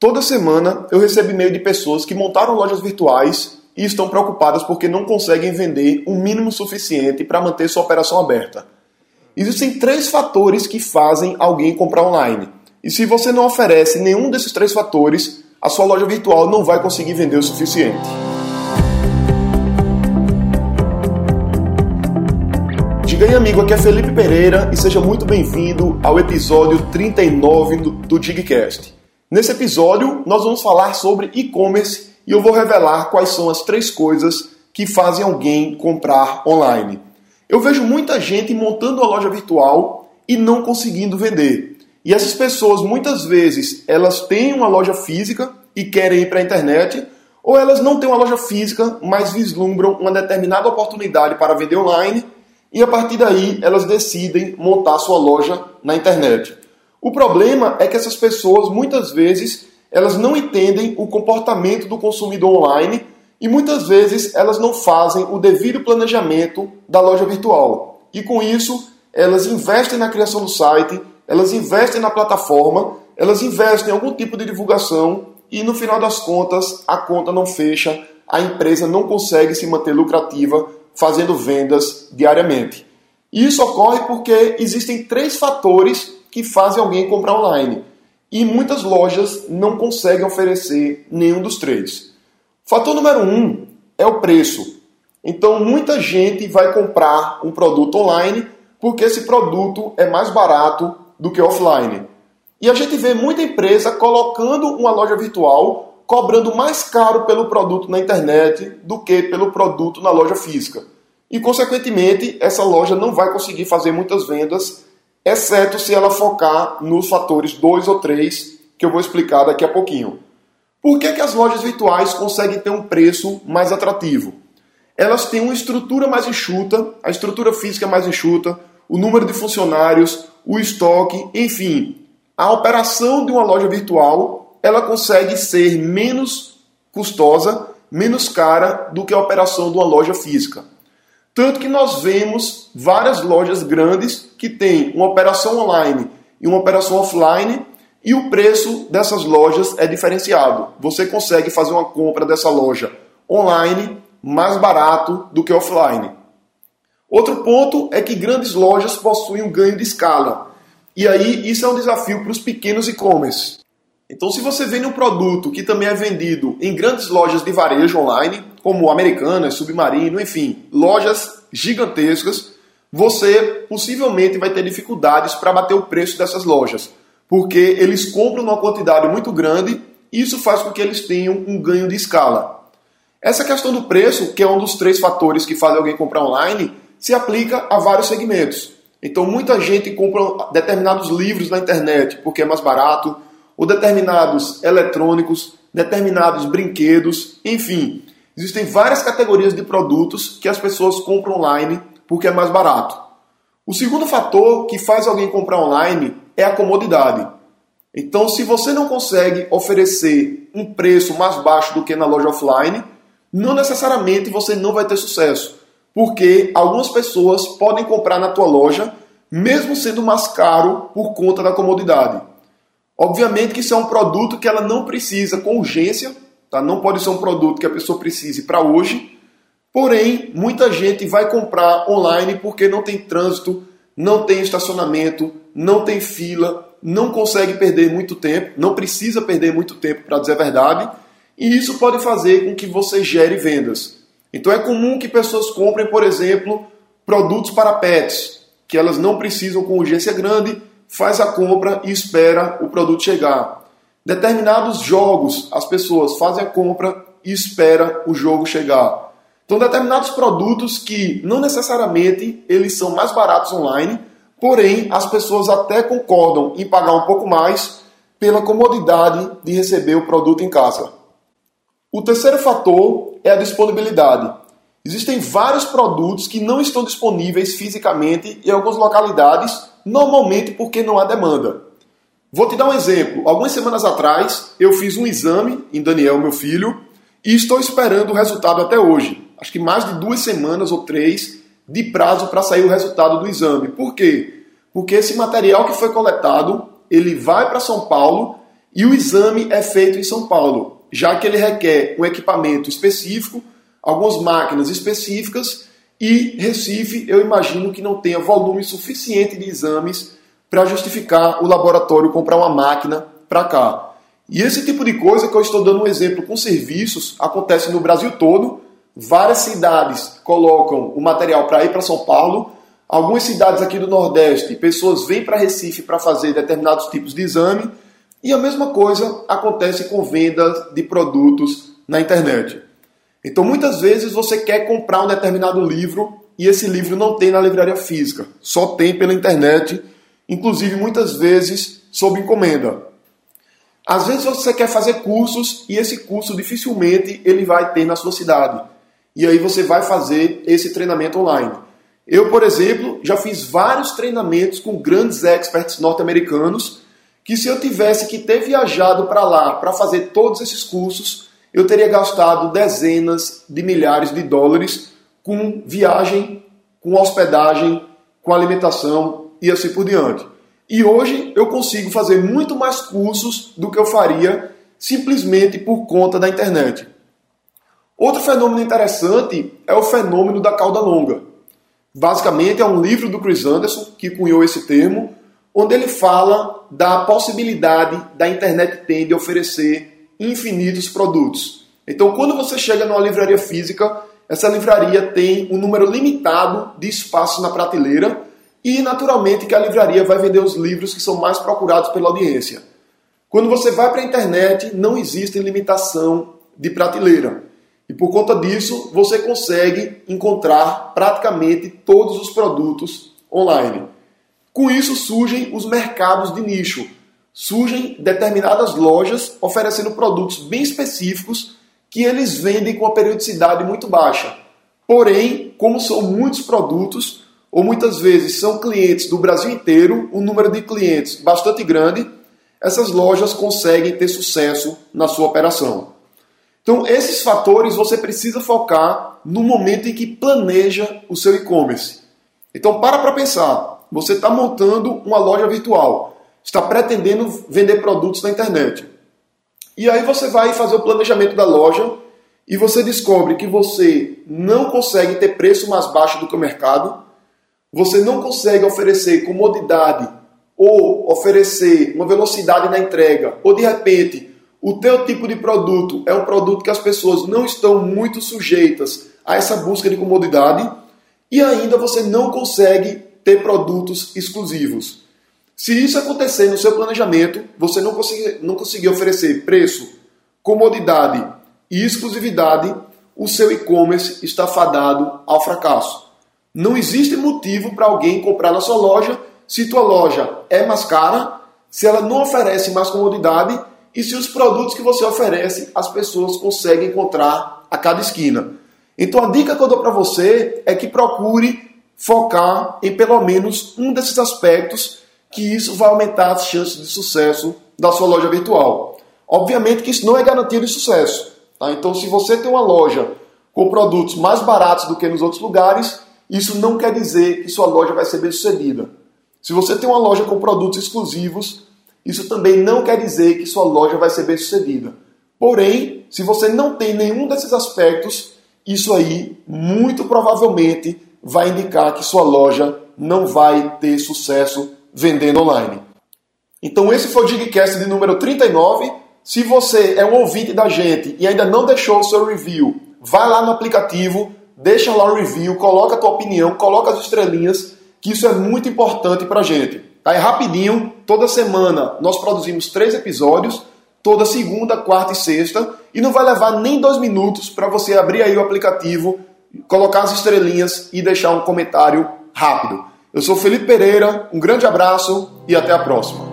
Toda semana eu recebo e-mail de pessoas que montaram lojas virtuais e estão preocupadas porque não conseguem vender o mínimo suficiente para manter sua operação aberta. Existem três fatores que fazem alguém comprar online. E se você não oferece nenhum desses três fatores, a sua loja virtual não vai conseguir vender o suficiente. Diga aí, amigo, aqui é Felipe Pereira e seja muito bem-vindo ao episódio 39 do, do Digcast. Nesse episódio, nós vamos falar sobre e-commerce e eu vou revelar quais são as três coisas que fazem alguém comprar online. Eu vejo muita gente montando uma loja virtual e não conseguindo vender. E essas pessoas, muitas vezes, elas têm uma loja física e querem ir para a internet, ou elas não têm uma loja física, mas vislumbram uma determinada oportunidade para vender online e a partir daí elas decidem montar sua loja na internet. O problema é que essas pessoas muitas vezes elas não entendem o comportamento do consumidor online e muitas vezes elas não fazem o devido planejamento da loja virtual. E com isso, elas investem na criação do site, elas investem na plataforma, elas investem em algum tipo de divulgação e no final das contas a conta não fecha, a empresa não consegue se manter lucrativa fazendo vendas diariamente. E isso ocorre porque existem três fatores que fazem alguém comprar online. E muitas lojas não conseguem oferecer nenhum dos três. Fator número um é o preço. Então muita gente vai comprar um produto online porque esse produto é mais barato do que offline. E a gente vê muita empresa colocando uma loja virtual cobrando mais caro pelo produto na internet do que pelo produto na loja física. E, consequentemente, essa loja não vai conseguir fazer muitas vendas exceto se ela focar nos fatores 2 ou 3 que eu vou explicar daqui a pouquinho. Por que, que as lojas virtuais conseguem ter um preço mais atrativo? Elas têm uma estrutura mais enxuta, a estrutura física é mais enxuta, o número de funcionários, o estoque, enfim, a operação de uma loja virtual ela consegue ser menos custosa, menos cara do que a operação de uma loja física. Tanto que nós vemos várias lojas grandes que têm uma operação online e uma operação offline e o preço dessas lojas é diferenciado. Você consegue fazer uma compra dessa loja online mais barato do que offline. Outro ponto é que grandes lojas possuem um ganho de escala. E aí isso é um desafio para os pequenos e-commerce. Então, se você vende um produto que também é vendido em grandes lojas de varejo online, como Americanas, Submarino, enfim, lojas gigantescas, você possivelmente vai ter dificuldades para bater o preço dessas lojas, porque eles compram uma quantidade muito grande e isso faz com que eles tenham um ganho de escala. Essa questão do preço, que é um dos três fatores que faz alguém comprar online, se aplica a vários segmentos. Então, muita gente compra determinados livros na internet porque é mais barato, ou determinados eletrônicos, determinados brinquedos, enfim. Existem várias categorias de produtos que as pessoas compram online porque é mais barato. O segundo fator que faz alguém comprar online é a comodidade. Então, se você não consegue oferecer um preço mais baixo do que na loja offline, não necessariamente você não vai ter sucesso, porque algumas pessoas podem comprar na tua loja mesmo sendo mais caro por conta da comodidade. Obviamente que isso é um produto que ela não precisa com urgência, tá? não pode ser um produto que a pessoa precise para hoje. Porém, muita gente vai comprar online porque não tem trânsito, não tem estacionamento, não tem fila, não consegue perder muito tempo, não precisa perder muito tempo para dizer a verdade, e isso pode fazer com que você gere vendas. Então é comum que pessoas comprem, por exemplo, produtos para pets, que elas não precisam com urgência grande, faz a compra e espera o produto chegar. Determinados jogos, as pessoas fazem a compra e espera o jogo chegar. Então, determinados produtos que não necessariamente eles são mais baratos online, porém as pessoas até concordam em pagar um pouco mais pela comodidade de receber o produto em casa. O terceiro fator é a disponibilidade. Existem vários produtos que não estão disponíveis fisicamente em algumas localidades normalmente porque não há demanda. Vou te dar um exemplo. Algumas semanas atrás, eu fiz um exame em Daniel, meu filho, e estou esperando o resultado até hoje. Acho que mais de duas semanas ou três de prazo para sair o resultado do exame. Por quê? Porque esse material que foi coletado, ele vai para São Paulo e o exame é feito em São Paulo, já que ele requer um equipamento específico, algumas máquinas específicas e Recife, eu imagino que não tenha volume suficiente de exames para justificar o laboratório comprar uma máquina para cá. E esse tipo de coisa que eu estou dando um exemplo com serviços acontece no Brasil todo. Várias cidades colocam o material para ir para São Paulo. Algumas cidades aqui do Nordeste, pessoas vêm para Recife para fazer determinados tipos de exame. E a mesma coisa acontece com venda de produtos na internet. Então muitas vezes você quer comprar um determinado livro e esse livro não tem na livraria física, só tem pela internet, inclusive muitas vezes sob encomenda. Às vezes você quer fazer cursos e esse curso dificilmente ele vai ter na sua cidade. E aí você vai fazer esse treinamento online. Eu, por exemplo, já fiz vários treinamentos com grandes experts norte-americanos que se eu tivesse que ter viajado para lá para fazer todos esses cursos, eu teria gastado dezenas de milhares de dólares com viagem, com hospedagem, com alimentação e assim por diante. E hoje eu consigo fazer muito mais cursos do que eu faria simplesmente por conta da internet. Outro fenômeno interessante é o fenômeno da cauda longa. Basicamente é um livro do Chris Anderson que cunhou esse termo, onde ele fala da possibilidade da internet ter de oferecer infinitos produtos. Então, quando você chega numa livraria física, essa livraria tem um número limitado de espaços na prateleira e, naturalmente, que a livraria vai vender os livros que são mais procurados pela audiência. Quando você vai para a internet, não existe limitação de prateleira. E por conta disso, você consegue encontrar praticamente todos os produtos online. Com isso surgem os mercados de nicho, surgem determinadas lojas oferecendo produtos bem específicos que eles vendem com uma periodicidade muito baixa. Porém, como são muitos produtos, ou muitas vezes são clientes do Brasil inteiro, um número de clientes bastante grande, essas lojas conseguem ter sucesso na sua operação. Então, esses fatores você precisa focar no momento em que planeja o seu e-commerce. Então, para para pensar. Você está montando uma loja virtual está pretendendo vender produtos na internet. E aí você vai fazer o planejamento da loja e você descobre que você não consegue ter preço mais baixo do que o mercado, você não consegue oferecer comodidade ou oferecer uma velocidade na entrega, ou de repente o teu tipo de produto é um produto que as pessoas não estão muito sujeitas a essa busca de comodidade e ainda você não consegue ter produtos exclusivos. Se isso acontecer no seu planejamento, você não conseguir, não conseguir oferecer preço, comodidade e exclusividade, o seu e-commerce está fadado ao fracasso. Não existe motivo para alguém comprar na sua loja se tua loja é mais cara, se ela não oferece mais comodidade e se os produtos que você oferece as pessoas conseguem encontrar a cada esquina. Então a dica que eu dou para você é que procure focar em pelo menos um desses aspectos que isso vai aumentar as chances de sucesso da sua loja virtual. Obviamente que isso não é garantia de sucesso. Tá? Então, se você tem uma loja com produtos mais baratos do que nos outros lugares, isso não quer dizer que sua loja vai ser bem sucedida. Se você tem uma loja com produtos exclusivos, isso também não quer dizer que sua loja vai ser bem sucedida. Porém, se você não tem nenhum desses aspectos, isso aí muito provavelmente vai indicar que sua loja não vai ter sucesso vendendo online. Então esse foi o Digcast de número 39. Se você é um ouvinte da gente e ainda não deixou o seu review, vai lá no aplicativo, deixa lá o review, coloca a tua opinião, coloca as estrelinhas, que isso é muito importante pra gente. Tá? É rapidinho, toda semana nós produzimos três episódios, toda segunda, quarta e sexta, e não vai levar nem dois minutos para você abrir aí o aplicativo, colocar as estrelinhas e deixar um comentário rápido. Eu sou Felipe Pereira, um grande abraço e até a próxima.